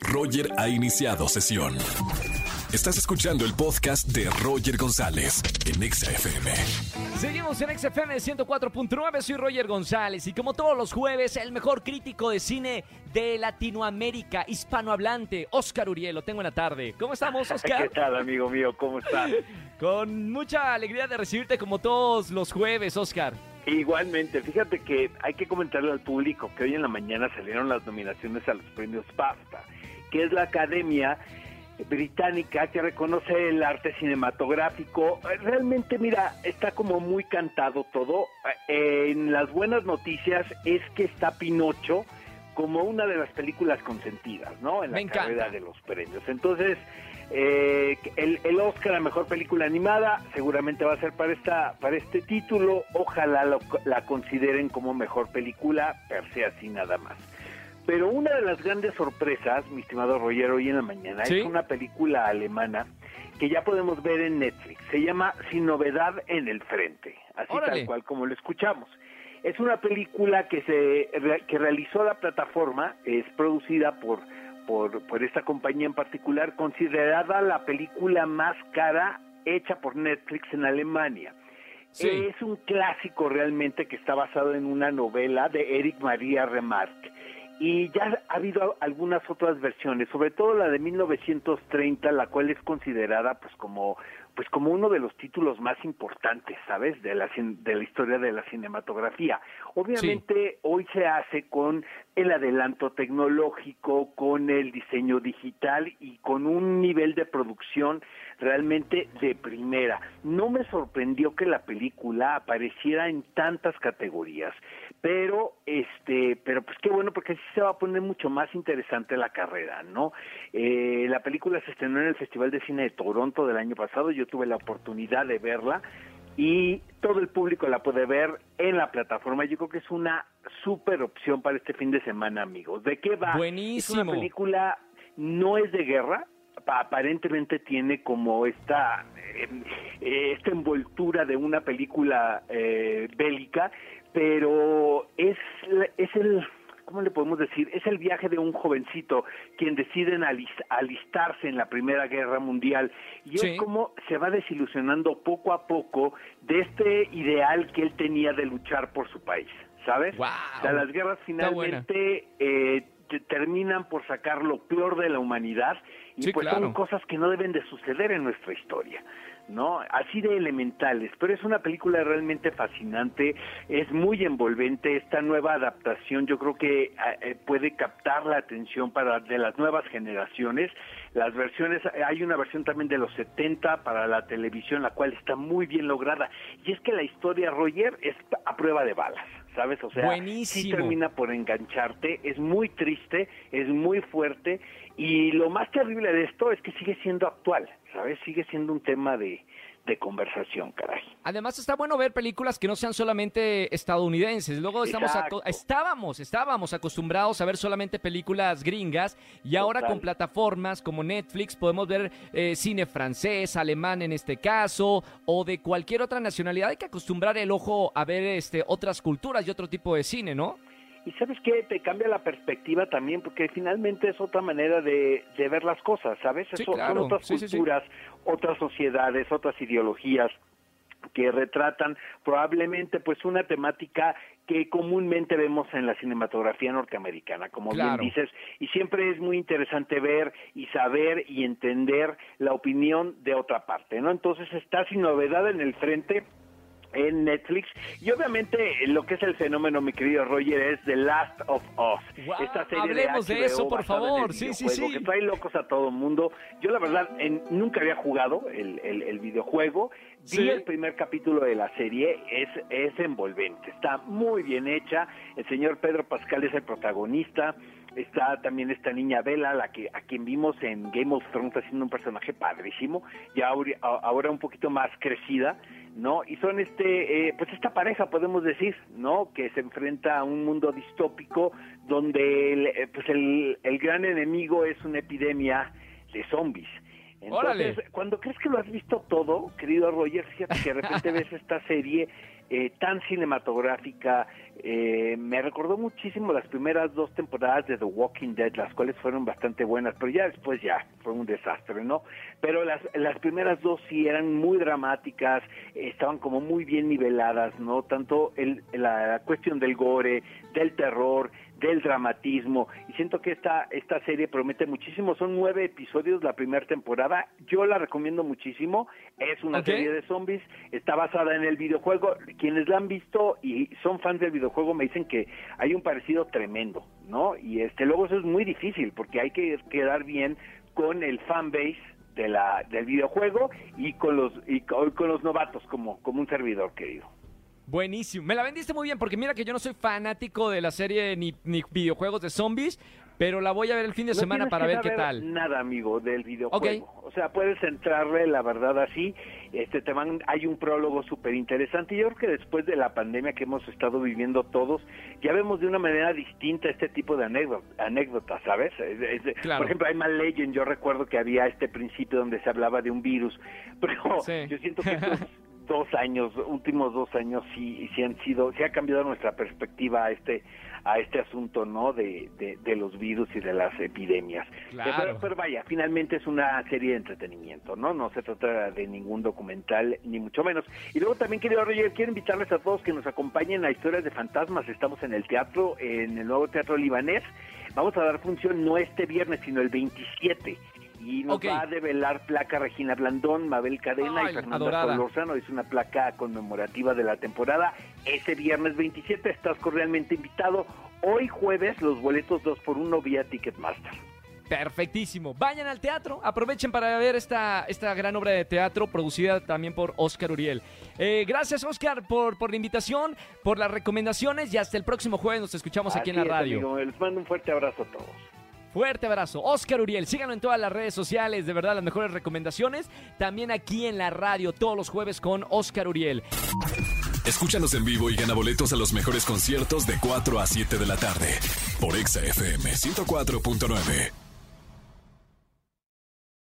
Roger ha iniciado sesión. Estás escuchando el podcast de Roger González en XFM. Seguimos en XFM 104.9, soy Roger González y como todos los jueves, el mejor crítico de cine de Latinoamérica, hispanohablante, Oscar Uriel, lo tengo en la tarde. ¿Cómo estamos, Oscar? ¿Qué tal, amigo mío? ¿Cómo estás? Con mucha alegría de recibirte como todos los jueves, Oscar. Igualmente, fíjate que hay que comentarle al público que hoy en la mañana salieron las nominaciones a los premios BAFTA, que es la academia británica que reconoce el arte cinematográfico. Realmente, mira, está como muy cantado todo. En las buenas noticias es que está Pinocho como una de las películas consentidas, ¿no? En la carrera de los premios. Entonces, eh, el, el, Oscar a mejor película animada seguramente va a ser para esta para este título. Ojalá la consideren como mejor película per se así nada más. Pero una de las grandes sorpresas, mi estimado Roger, hoy en la mañana, es una película alemana que ya podemos ver en Netflix. Se llama Sin novedad en el frente, así tal cual como lo escuchamos. Es una película que se que realizó la plataforma, es producida por por, por esta compañía en particular, considerada la película más cara hecha por Netflix en Alemania. Es un clásico realmente que está basado en una novela de Eric Maria Remarque y ya ha habido algunas otras versiones, sobre todo la de 1930, la cual es considerada pues como pues como uno de los títulos más importantes, ¿sabes? De la de la historia de la cinematografía. Obviamente hoy se hace con el adelanto tecnológico, con el diseño digital y con un nivel de producción realmente de primera. No me sorprendió que la película apareciera en tantas categorías pero este pero pues qué bueno porque así se va a poner mucho más interesante la carrera no eh, la película se estrenó en el Festival de Cine de Toronto del año pasado. Yo tuve la oportunidad de verla y todo el público la puede ver en la plataforma. Yo creo que es una super opción para este fin de semana amigos de qué va buenísimo es una película no es de guerra aparentemente tiene como esta eh, esta envoltura de una película eh, bélica pero es, es el, ¿cómo le podemos decir? Es el viaje de un jovencito quien decide alistarse en la Primera Guerra Mundial y es como se va desilusionando poco a poco de este ideal que él tenía de luchar por su país, ¿sabes? Wow. O sea, las guerras finalmente eh, terminan por sacar lo peor de la humanidad y pues son cosas que no deben de suceder en nuestra historia. ¿no? Así de elementales, pero es una película realmente fascinante, es muy envolvente, esta nueva adaptación yo creo que eh, eh, puede captar la atención para de las nuevas generaciones, las versiones, hay una versión también de los 70 para la televisión, la cual está muy bien lograda, y es que la historia, Roger, es a prueba de balas. ¿Sabes? O sea, sí termina por engancharte, es muy triste, es muy fuerte y lo más terrible de esto es que sigue siendo actual, ¿sabes? Sigue siendo un tema de, de conversación, caray. Además está bueno ver películas que no sean solamente estadounidenses. Luego estamos estábamos, estábamos acostumbrados a ver solamente películas gringas y ahora con plataformas como Netflix podemos ver eh, cine francés, alemán en este caso o de cualquier otra nacionalidad. Hay que acostumbrar el ojo a ver este otras culturas y otro tipo de cine, ¿no? Y sabes qué, te cambia la perspectiva también, porque finalmente es otra manera de, ver las cosas, ¿sabes? Son otras culturas, otras sociedades, otras ideologías que retratan probablemente pues una temática que comúnmente vemos en la cinematografía norteamericana, como bien dices, y siempre es muy interesante ver y saber y entender la opinión de otra parte, ¿no? Entonces está sin novedad en el frente en Netflix. Y obviamente lo que es el fenómeno, mi querido Roger, es The Last of Us. Esta serie hablemos de, eso, por favor. Sí, sí, sí. Que trae locos a todo el mundo. Yo la verdad nunca había jugado el, el, videojuego. Vi el primer capítulo de la serie, es, es envolvente, está muy bien hecha. El señor Pedro Pascal es el protagonista está también esta niña Bella, la que a quien vimos en Game of Thrones haciendo un personaje padrísimo, ya ahora un poquito más crecida, ¿no? Y son este, eh, pues esta pareja, podemos decir, ¿no? Que se enfrenta a un mundo distópico donde el, eh, pues el, el gran enemigo es una epidemia de zombies. Entonces, cuando crees que lo has visto todo, querido Roger, fíjate que de repente ves esta serie eh, tan cinematográfica. Eh, me recordó muchísimo las primeras dos temporadas de The Walking Dead, las cuales fueron bastante buenas, pero ya después ya fue un desastre, ¿no? Pero las, las primeras dos sí eran muy dramáticas, estaban como muy bien niveladas, ¿no? Tanto el, la cuestión del gore, del terror, del dramatismo. Y siento que esta esta serie promete muchísimo. Son nueve episodios la primera temporada. Yo la recomiendo muchísimo. Es una serie de zombies. Está basada en el videojuego. Quienes la han visto y son fans del videojuego me dicen que hay un parecido tremendo no y este luego eso es muy difícil porque hay que quedar bien con el fanbase de la del videojuego y con los y con los novatos como como un servidor querido Buenísimo. Me la vendiste muy bien porque mira que yo no soy fanático de la serie ni, videojuegos de zombies, pero la voy a ver el fin de semana para ver qué tal. Nada, amigo, del videojuego. O sea, puedes entrarle, la verdad, así. Este, te van, hay un prólogo súper interesante. Yo creo que después de la pandemia que hemos estado viviendo todos, ya vemos de una manera distinta este tipo de anécdotas, ¿sabes? Por ejemplo, hay Mal Legend, yo recuerdo que había este principio donde se hablaba de un virus, pero yo siento que dos años, últimos dos años sí, sí han sido, se ha cambiado nuestra perspectiva a este a este asunto, ¿no? De, de, los virus y de las epidemias. Pero, vaya, finalmente es una serie de entretenimiento, ¿no? No se trata de ningún documental, ni mucho menos. Y luego también, querido Roger, quiero invitarles a todos que nos acompañen a Historias de Fantasmas. Estamos en el teatro, en el nuevo Teatro Libanés. Vamos a dar función no este viernes, sino el 27 y nos va a develar placa Regina Blandón, Mabel Cadena y Fernanda Lozano. Es una placa conmemorativa de la temporada. Ese viernes 27 estás cordialmente invitado. Hoy jueves los boletos 2 por 1 vía Ticketmaster. Perfectísimo. Vayan al teatro, aprovechen para ver esta, esta gran obra de teatro producida también por Oscar Uriel. Eh, gracias Oscar por, por la invitación, por las recomendaciones y hasta el próximo jueves nos escuchamos aquí en la radio. Les mando un fuerte abrazo a todos. Fuerte abrazo. Oscar Uriel, síganlo en todas las redes sociales, de verdad las mejores recomendaciones. También aquí en la radio todos los jueves con Oscar Uriel. Escúchanos en vivo y gana boletos a los mejores conciertos de 4 a 7 de la tarde por Exa FM 104.9.